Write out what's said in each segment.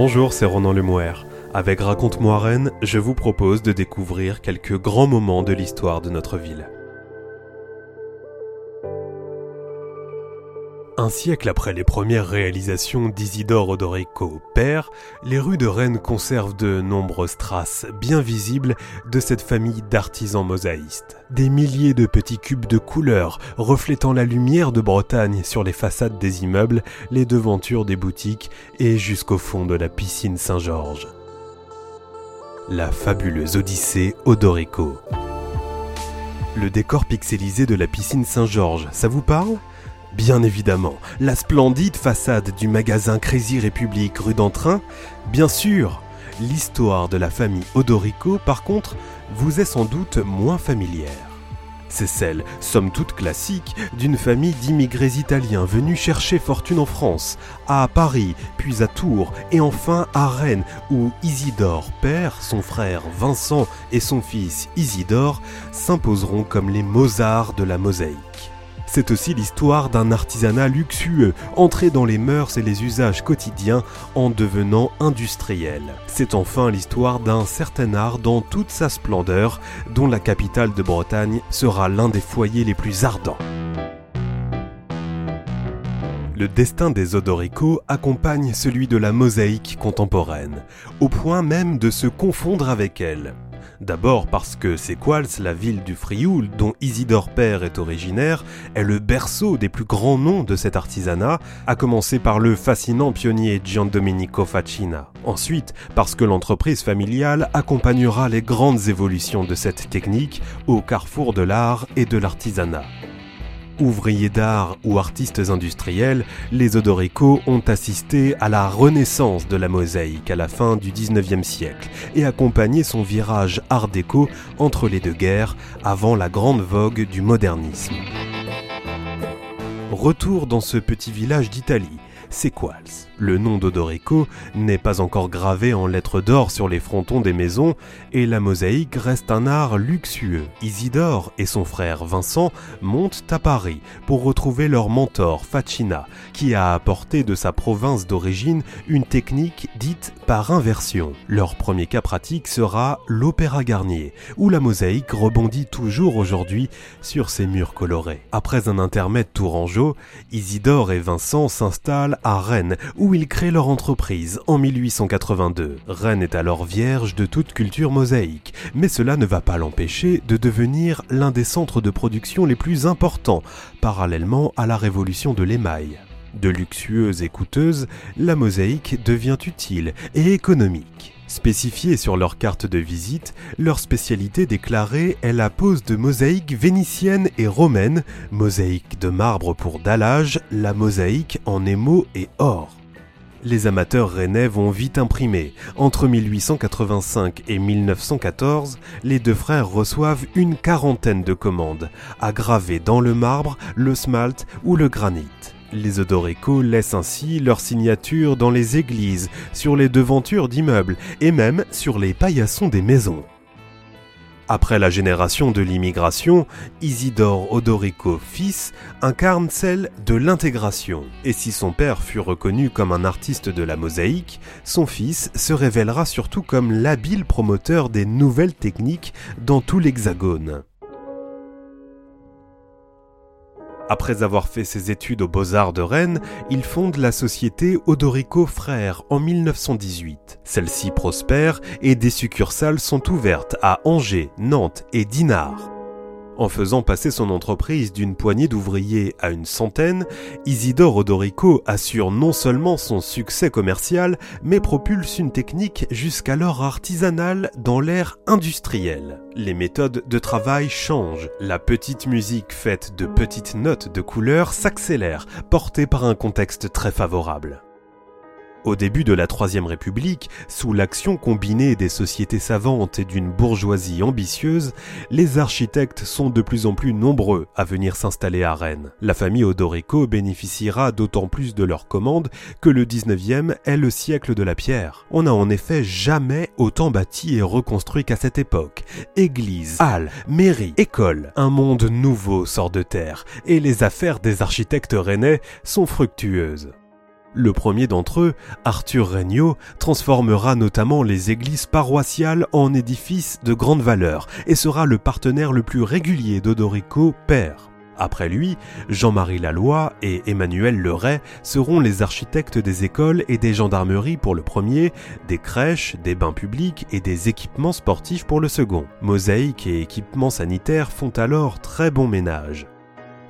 Bonjour, c'est Ronan Lemouer. Avec Raconte-moi Rennes, je vous propose de découvrir quelques grands moments de l'histoire de notre ville. Un siècle après les premières réalisations d'Isidore Odorico père, les rues de Rennes conservent de nombreuses traces bien visibles de cette famille d'artisans mosaïstes. Des milliers de petits cubes de couleurs reflétant la lumière de Bretagne sur les façades des immeubles, les devantures des boutiques et jusqu'au fond de la piscine Saint-Georges. La fabuleuse Odyssée Odorico. Le décor pixelisé de la piscine Saint-Georges, ça vous parle? Bien évidemment, la splendide façade du magasin Crazy République rue d'Entrain, bien sûr. L'histoire de la famille Odorico, par contre, vous est sans doute moins familière. C'est celle, somme toute classique, d'une famille d'immigrés italiens venus chercher fortune en France, à Paris, puis à Tours, et enfin à Rennes, où Isidore père, son frère Vincent et son fils Isidore s'imposeront comme les Mozarts de la mosaïque. C'est aussi l'histoire d'un artisanat luxueux, entré dans les mœurs et les usages quotidiens en devenant industriel. C'est enfin l'histoire d'un certain art dans toute sa splendeur, dont la capitale de Bretagne sera l'un des foyers les plus ardents. Le destin des Odorico accompagne celui de la mosaïque contemporaine, au point même de se confondre avec elle. D'abord parce que Séquals, la ville du Frioul, dont Isidore Père est originaire, est le berceau des plus grands noms de cet artisanat, à commencer par le fascinant pionnier Giandomenico Facina. Ensuite, parce que l'entreprise familiale accompagnera les grandes évolutions de cette technique au carrefour de l'art et de l'artisanat. Ouvriers d'art ou artistes industriels, les Odorico ont assisté à la renaissance de la mosaïque à la fin du 19e siècle et accompagné son virage art déco entre les deux guerres avant la grande vogue du modernisme. Retour dans ce petit village d'Italie, Sequals. Le nom d'Odorico n'est pas encore gravé en lettres d'or sur les frontons des maisons et la mosaïque reste un art luxueux. Isidore et son frère Vincent montent à Paris pour retrouver leur mentor Facina, qui a apporté de sa province d'origine une technique dite par inversion. Leur premier cas pratique sera l'Opéra Garnier, où la mosaïque rebondit toujours aujourd'hui sur ses murs colorés. Après un intermède tourangeau, Isidore et Vincent s'installent à Rennes, où ils créent leur entreprise en 1882. Rennes est alors vierge de toute culture mosaïque, mais cela ne va pas l'empêcher de devenir l'un des centres de production les plus importants, parallèlement à la révolution de l'émail. De luxueuse et coûteuse, la mosaïque devient utile et économique. Spécifiée sur leur carte de visite, leur spécialité déclarée est la pose de mosaïques vénitiennes et romaines, mosaïque de marbre pour dallage, la mosaïque en émaux et or. Les amateurs rennais vont vite imprimer. Entre 1885 et 1914, les deux frères reçoivent une quarantaine de commandes, à graver dans le marbre, le smalt ou le granit. Les Odorico laissent ainsi leur signature dans les églises, sur les devantures d'immeubles et même sur les paillassons des maisons. Après la génération de l'immigration, Isidore Odorico fils incarne celle de l'intégration. Et si son père fut reconnu comme un artiste de la mosaïque, son fils se révélera surtout comme l'habile promoteur des nouvelles techniques dans tout l'Hexagone. Après avoir fait ses études aux Beaux-Arts de Rennes, il fonde la société Odorico Frères en 1918. Celle-ci prospère et des succursales sont ouvertes à Angers, Nantes et Dinard. En faisant passer son entreprise d'une poignée d'ouvriers à une centaine, Isidore Odorico assure non seulement son succès commercial, mais propulse une technique jusqu'alors artisanale dans l'ère industrielle. Les méthodes de travail changent. La petite musique faite de petites notes de couleur s'accélère, portée par un contexte très favorable. Au début de la Troisième République, sous l'action combinée des sociétés savantes et d'une bourgeoisie ambitieuse, les architectes sont de plus en plus nombreux à venir s'installer à Rennes. La famille Odorico bénéficiera d'autant plus de leurs commandes que le 19e est le siècle de la pierre. On n'a en effet jamais autant bâti et reconstruit qu'à cette époque. Églises, halles, mairies, écoles, un monde nouveau sort de terre et les affaires des architectes rennais sont fructueuses. Le premier d'entre eux, Arthur Regnault, transformera notamment les églises paroissiales en édifices de grande valeur et sera le partenaire le plus régulier d'Odorico père. Après lui, Jean-Marie Laloy et Emmanuel Leray seront les architectes des écoles et des gendarmeries pour le premier, des crèches, des bains publics et des équipements sportifs pour le second. Mosaïque et équipements sanitaires font alors très bon ménage.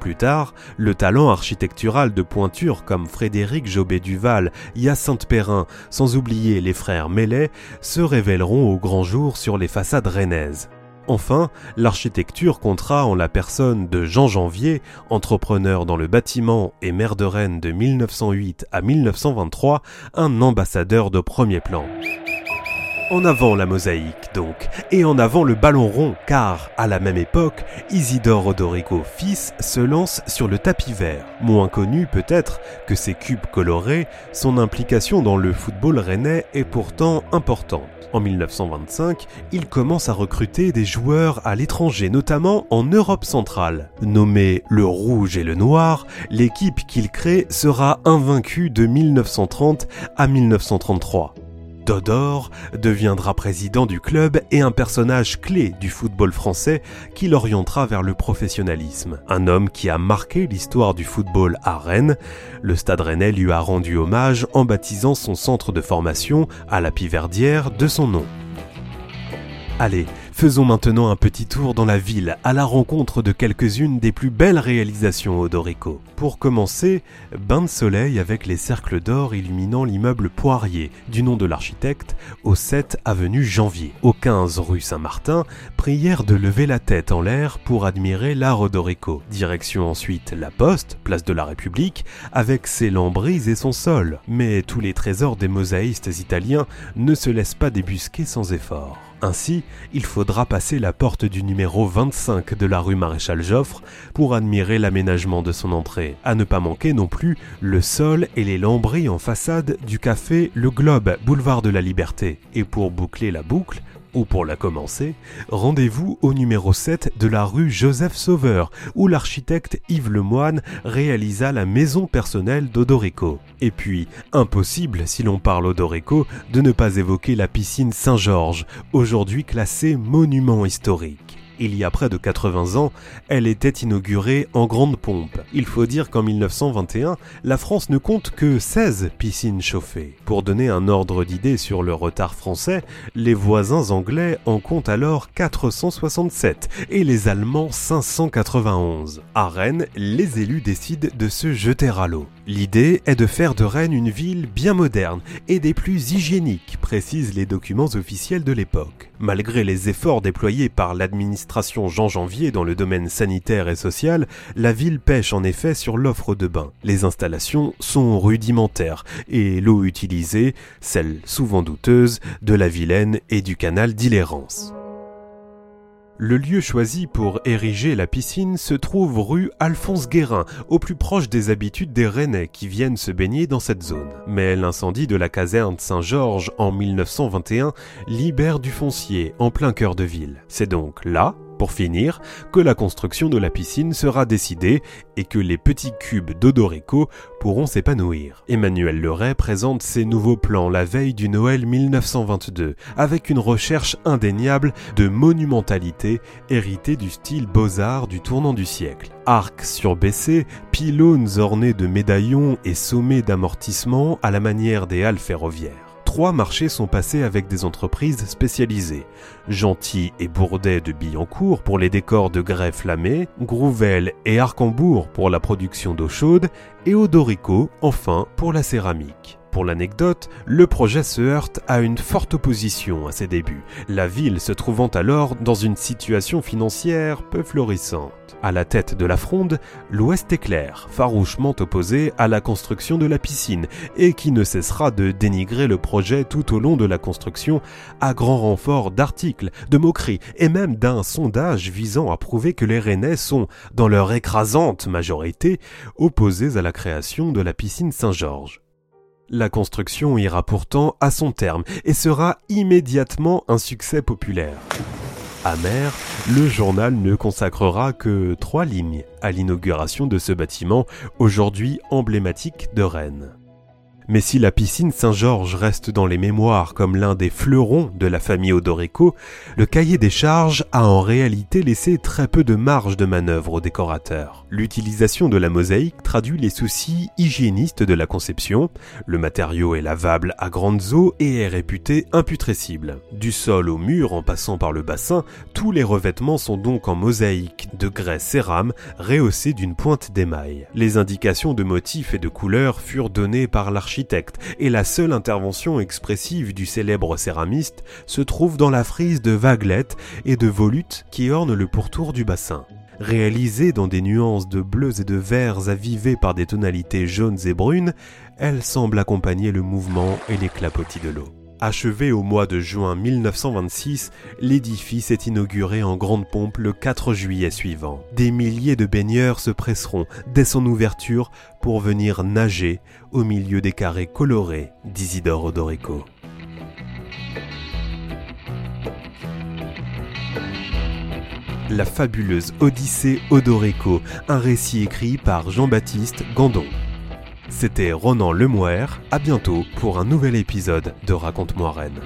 Plus tard, le talent architectural de pointure comme Frédéric Jobé Duval, Hyacinthe Perrin, sans oublier les frères Mellet, se révéleront au grand jour sur les façades rennaises. Enfin, l'architecture comptera en la personne de Jean Janvier, entrepreneur dans le bâtiment et maire de Rennes de 1908 à 1923, un ambassadeur de premier plan. En avant la mosaïque donc, et en avant le ballon rond, car à la même époque, Isidore Odorico fils se lance sur le tapis vert. Moins connu peut-être que ses cubes colorés, son implication dans le football rennais est pourtant importante. En 1925, il commence à recruter des joueurs à l'étranger, notamment en Europe centrale. Nommé le Rouge et le Noir, l'équipe qu'il crée sera invaincue de 1930 à 1933. Dodor deviendra président du club et un personnage clé du football français qui l'orientera vers le professionnalisme. Un homme qui a marqué l'histoire du football à Rennes. Le Stade Rennais lui a rendu hommage en baptisant son centre de formation à la Piverdière de son nom. Allez, faisons maintenant un petit tour dans la ville à la rencontre de quelques-unes des plus belles réalisations Odorico. Pour commencer, bain de soleil avec les cercles d'or illuminant l'immeuble Poirier du nom de l'architecte au 7 avenue Janvier. Au 15 rue Saint-Martin, prière de lever la tête en l'air pour admirer l'art Odorico. Direction ensuite la Poste, place de la République, avec ses lambris et son sol. Mais tous les trésors des mosaïstes italiens ne se laissent pas débusquer sans effort. Ainsi, il faudra passer la porte du numéro 25 de la rue Maréchal Joffre pour admirer l'aménagement de son entrée. À ne pas manquer non plus le sol et les lambris en façade du café Le Globe, boulevard de la Liberté. Et pour boucler la boucle, ou pour la commencer, rendez-vous au numéro 7 de la rue Joseph Sauveur, où l'architecte Yves Lemoine réalisa la maison personnelle d'Odorico. Et puis, impossible, si l'on parle Odorico, de ne pas évoquer la piscine Saint-Georges, aujourd'hui classée monument historique il y a près de 80 ans, elle était inaugurée en grande pompe. Il faut dire qu'en 1921, la France ne compte que 16 piscines chauffées. Pour donner un ordre d'idée sur le retard français, les voisins anglais en comptent alors 467 et les Allemands 591. À Rennes, les élus décident de se jeter à l'eau. L'idée est de faire de Rennes une ville bien moderne et des plus hygiéniques, précisent les documents officiels de l'époque. Malgré les efforts déployés par l'administration Jean Janvier dans le domaine sanitaire et social, la ville pêche en effet sur l'offre de bains. Les installations sont rudimentaires et l'eau utilisée, celle souvent douteuse, de la Vilaine et du canal d'Illérance. Le lieu choisi pour ériger la piscine se trouve rue Alphonse Guérin, au plus proche des habitudes des Rennais qui viennent se baigner dans cette zone. Mais l'incendie de la caserne Saint-Georges en 1921 libère du foncier en plein cœur de ville. C'est donc là pour finir, que la construction de la piscine sera décidée et que les petits cubes d'Odorico pourront s'épanouir. Emmanuel Leray présente ses nouveaux plans la veille du Noël 1922, avec une recherche indéniable de monumentalité héritée du style beaux-arts du tournant du siècle. Arcs surbaissés, pylônes ornés de médaillons et sommets d'amortissement à la manière des halles ferroviaires trois marchés sont passés avec des entreprises spécialisées. Gentil et Bourdet de Billancourt pour les décors de grès flammés, Grouvel et Arcambourg pour la production d'eau chaude, et Odorico, enfin, pour la céramique. Pour l'anecdote, le projet se heurte à une forte opposition à ses débuts, la ville se trouvant alors dans une situation financière peu florissante. À la tête de la fronde, l'Ouest éclair, farouchement opposé à la construction de la piscine, et qui ne cessera de dénigrer le projet tout au long de la construction, à grand renfort d'articles, de moqueries, et même d'un sondage visant à prouver que les Rennais sont, dans leur écrasante majorité, opposés à la création de la piscine Saint-Georges. La construction ira pourtant à son terme et sera immédiatement un succès populaire. Amer, le journal ne consacrera que trois lignes à l'inauguration de ce bâtiment, aujourd'hui emblématique de Rennes. Mais si la piscine Saint-Georges reste dans les mémoires comme l'un des fleurons de la famille Odorico, le cahier des charges a en réalité laissé très peu de marge de manœuvre aux décorateurs. L'utilisation de la mosaïque traduit les soucis hygiénistes de la conception, le matériau est lavable à grandes eaux et est réputé imputrescible. Du sol au mur en passant par le bassin, tous les revêtements sont donc en mosaïque de grès cérame rehaussée d'une pointe d'émail. Les indications de motifs et de couleurs furent données par l'architecte et la seule intervention expressive du célèbre céramiste se trouve dans la frise de vaguelettes et de volutes qui ornent le pourtour du bassin. Réalisée dans des nuances de bleus et de verts avivés par des tonalités jaunes et brunes, elle semble accompagner le mouvement et les clapotis de l'eau. Achevé au mois de juin 1926, l'édifice est inauguré en grande pompe le 4 juillet suivant. Des milliers de baigneurs se presseront dès son ouverture pour venir nager au milieu des carrés colorés d'Isidore Odorico. La fabuleuse Odyssée Odorico, un récit écrit par Jean-Baptiste Gandon. C'était Ronan Lemouer, à bientôt pour un nouvel épisode de Raconte-moi Rennes.